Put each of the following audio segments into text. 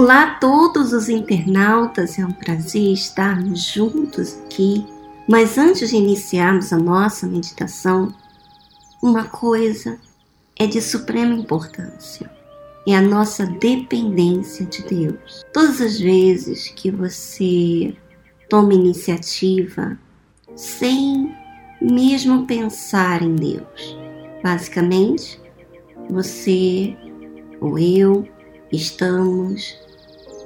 Olá a todos os internautas, é um prazer estarmos juntos aqui. Mas antes de iniciarmos a nossa meditação, uma coisa é de suprema importância: é a nossa dependência de Deus. Todas as vezes que você toma iniciativa sem mesmo pensar em Deus, basicamente, você ou eu estamos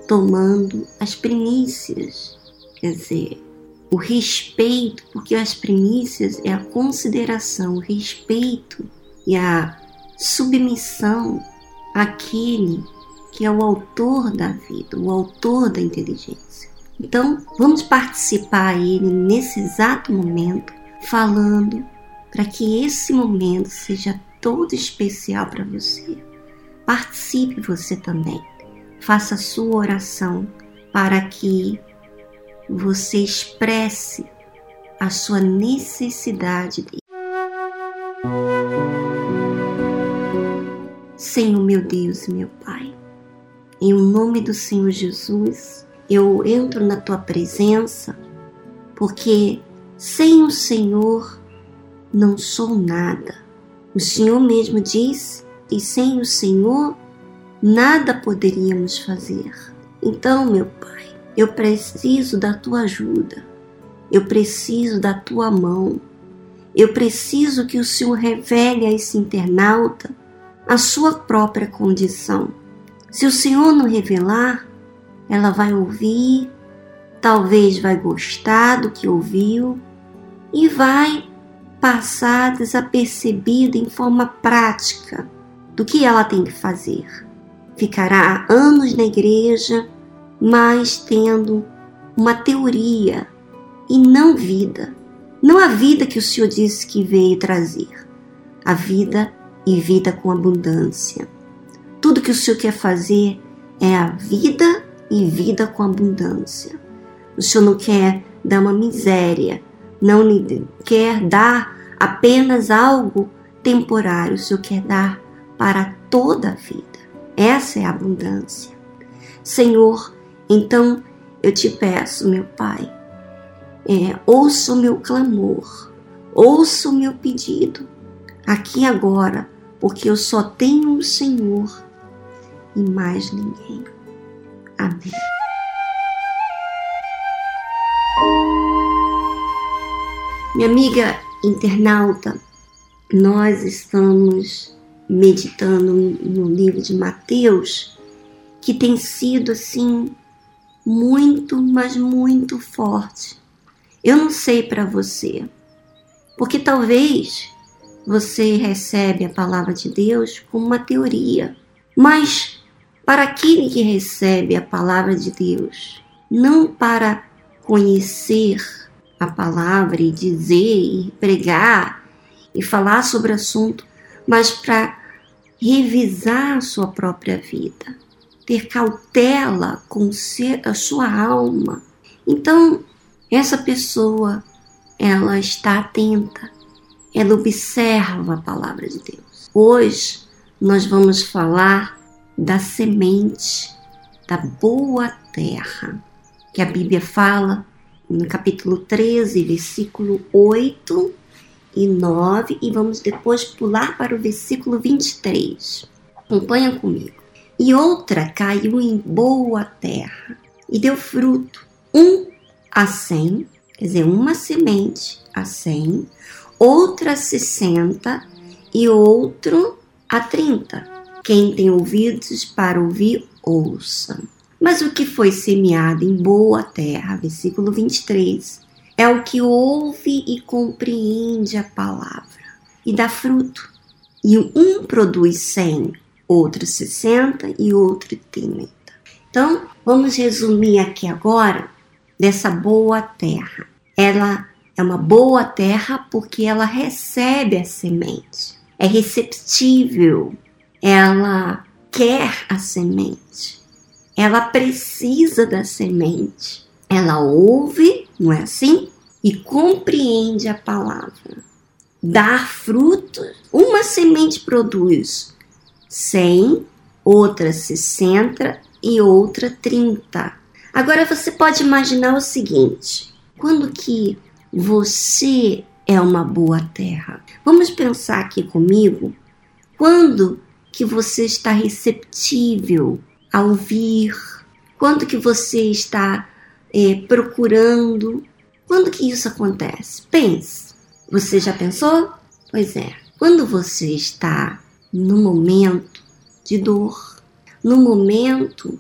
tomando as primícias, quer dizer, o respeito, porque as primícias é a consideração, o respeito e a submissão àquele que é o autor da vida, o autor da inteligência. Então, vamos participar ele nesse exato momento, falando para que esse momento seja todo especial para você. Participe você também. Faça sua oração para que você expresse a sua necessidade dele. Senhor meu Deus e meu Pai, em nome do Senhor Jesus, eu entro na tua presença porque sem o Senhor não sou nada. O Senhor mesmo disse e sem o Senhor nada poderíamos fazer. Então, meu Pai, eu preciso da tua ajuda, eu preciso da tua mão, eu preciso que o Senhor revele a esse internauta a sua própria condição. Se o Senhor não revelar, ela vai ouvir, talvez vai gostar do que ouviu e vai passar desapercebida em forma prática do que ela tem que fazer. Ficará anos na igreja, mas tendo uma teoria e não vida. Não a vida que o Senhor disse que veio trazer, a vida e vida com abundância. Tudo que o Senhor quer fazer é a vida e vida com abundância. O Senhor não quer dar uma miséria, não quer dar apenas algo temporário, o Senhor quer dar para toda a vida. Essa é a abundância. Senhor, então eu te peço, meu Pai, é, ouça o meu clamor, ouça o meu pedido, aqui agora, porque eu só tenho o Senhor e mais ninguém. Amém. Minha amiga internauta, nós estamos meditando no livro de Mateus, que tem sido assim muito, mas muito forte. Eu não sei para você, porque talvez você recebe a palavra de Deus como uma teoria, mas para aquele que recebe a palavra de Deus, não para conhecer a palavra e dizer e pregar e falar sobre o assunto, mas para revisar a sua própria vida, ter cautela com a sua alma. Então, essa pessoa, ela está atenta, ela observa a palavra de Deus. Hoje nós vamos falar da semente da boa terra, que a Bíblia fala no capítulo 13, versículo 8 e 9 e vamos depois pular para o versículo 23. Acompanha comigo. E outra caiu em boa terra e deu fruto, um a cem, quer dizer, uma semente a cem, outra a sessenta e outro a trinta. Quem tem ouvidos para ouvir, ouça. Mas o que foi semeado em boa terra, versículo 23, é o que ouve e compreende a palavra e dá fruto. E um produz cem, outro sessenta e outro trinta. Então, vamos resumir aqui agora dessa boa terra. Ela é uma boa terra porque ela recebe a semente, é receptível, ela quer a semente, ela precisa da semente, ela ouve não é assim? E compreende a palavra. Dar frutos, uma semente produz cem, outra sessenta e outra 30. Agora você pode imaginar o seguinte: quando que você é uma boa terra? Vamos pensar aqui comigo. Quando que você está receptível a ouvir? Quando que você está é, procurando? Quando que isso acontece? Pense. Você já pensou? Pois é. Quando você está no momento de dor, no momento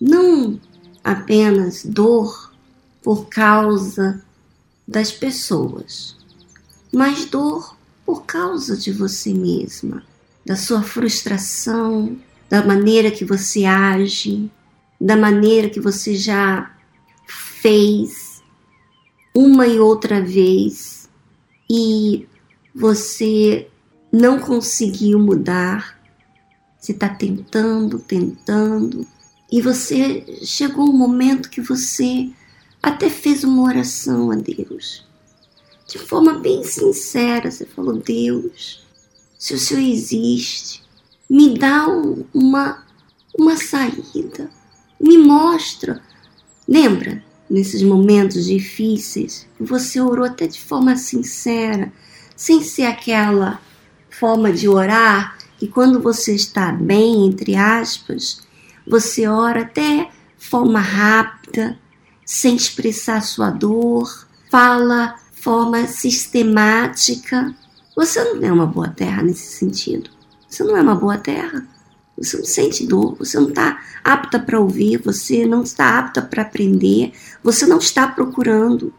não apenas dor por causa das pessoas, mas dor por causa de você mesma, da sua frustração, da maneira que você age, da maneira que você já fez uma e outra vez e você não conseguiu mudar, você está tentando, tentando, e você chegou um momento que você até fez uma oração a Deus. De forma bem sincera, você falou: Deus, se o Senhor existe, me dá uma, uma saída, me mostra. Lembra, nesses momentos difíceis, você orou até de forma sincera, sem ser aquela forma de orar que quando você está bem, entre aspas, você ora até forma rápida, sem expressar sua dor, fala forma sistemática. Você não é uma boa terra nesse sentido. Você não é uma boa terra. Você não sente dor, você não está apta para ouvir, você não está apta para aprender, você não está procurando.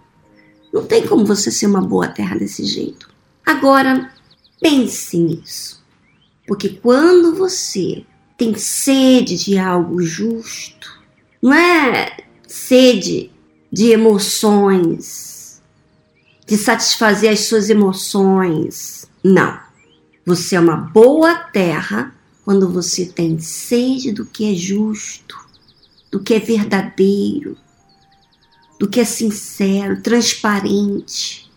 Não tem como você ser uma boa terra desse jeito. Agora, pense nisso. Porque quando você tem sede de algo justo, não é sede de emoções, de satisfazer as suas emoções. Não. Você é uma boa terra quando você tem sede do que é justo, do que é verdadeiro, do que é sincero, transparente.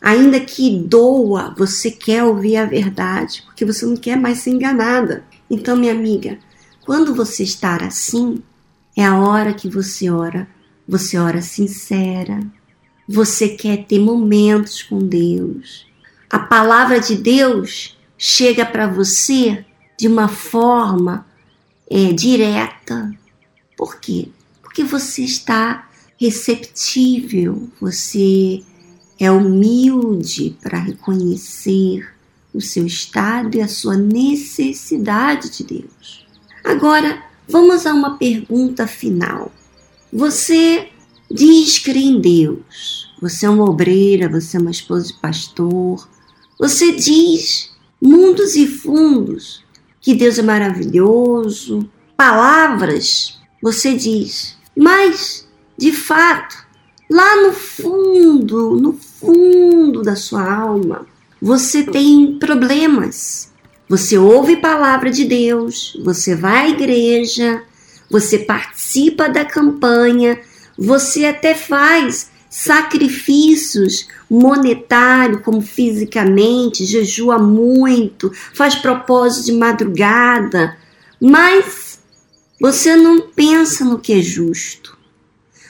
Ainda que doa, você quer ouvir a verdade, porque você não quer mais ser enganada. Então, minha amiga, quando você estar assim, é a hora que você ora, você ora sincera, você quer ter momentos com Deus. A palavra de Deus chega para você de uma forma é, direta. Por quê? Porque você está receptível, você é humilde para reconhecer o seu estado e a sua necessidade de Deus. Agora, vamos a uma pergunta final. Você diz crer em Deus. Você é uma obreira, você é uma esposa de pastor. Você diz mundos e fundos que Deus é maravilhoso. Palavras você diz. Mas, de fato, lá no fundo, no fundo da sua alma, você tem problemas. Você ouve palavra de Deus, você vai à igreja, você participa da campanha, você até faz sacrifícios monetário como fisicamente, jejua muito, faz propósito de madrugada, mas você não pensa no que é justo.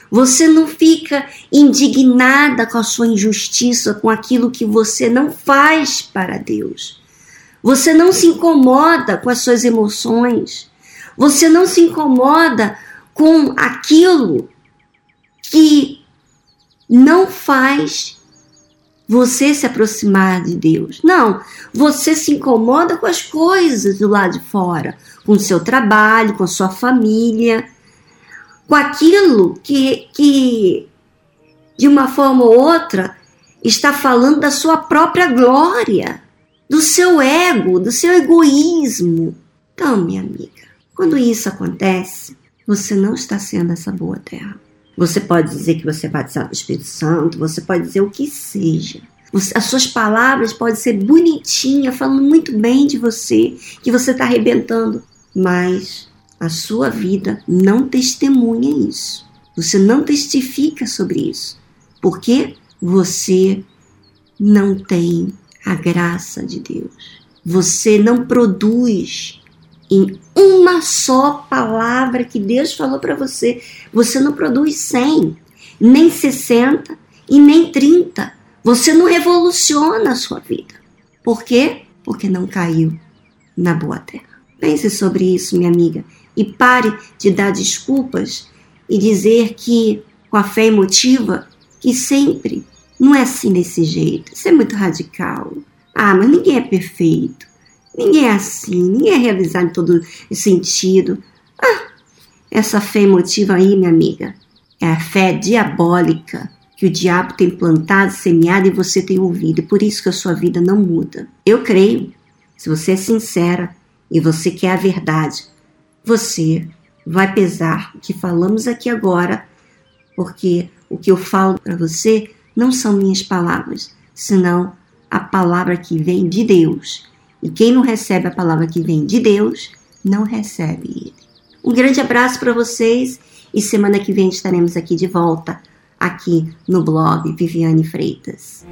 Você não fica indignada com a sua injustiça, com aquilo que você não faz para Deus. Você não se incomoda com as suas emoções. Você não se incomoda com aquilo que não faz você se aproximar de Deus. Não, você se incomoda com as coisas do lado de fora, com o seu trabalho, com a sua família com aquilo que, que, de uma forma ou outra, está falando da sua própria glória, do seu ego, do seu egoísmo. Então, minha amiga, quando isso acontece, você não está sendo essa boa terra. Você pode dizer que você é batizado do Espírito Santo, você pode dizer o que seja. As suas palavras podem ser bonitinhas, falando muito bem de você, que você está arrebentando, mas a sua vida não testemunha isso. Você não testifica sobre isso. Porque você não tem a graça de Deus. Você não produz em uma só palavra que Deus falou para você. Você não produz 100, nem 60 e nem 30. Você não revoluciona a sua vida. Por quê? Porque não caiu na boa terra. Pense sobre isso, minha amiga, e pare de dar desculpas e dizer que, com a fé emotiva, que sempre não é assim desse jeito. Isso é muito radical. Ah, mas ninguém é perfeito. Ninguém é assim, ninguém é realizado em todo sentido. Ah, essa fé emotiva aí, minha amiga, é a fé diabólica que o diabo tem plantado, semeado e você tem ouvido. Por isso que a sua vida não muda. Eu creio, se você é sincera e você quer a verdade, você vai pesar o que falamos aqui agora, porque o que eu falo para você não são minhas palavras, senão a palavra que vem de Deus. E quem não recebe a palavra que vem de Deus, não recebe ele. Um grande abraço para vocês e semana que vem estaremos aqui de volta, aqui no blog Viviane Freitas.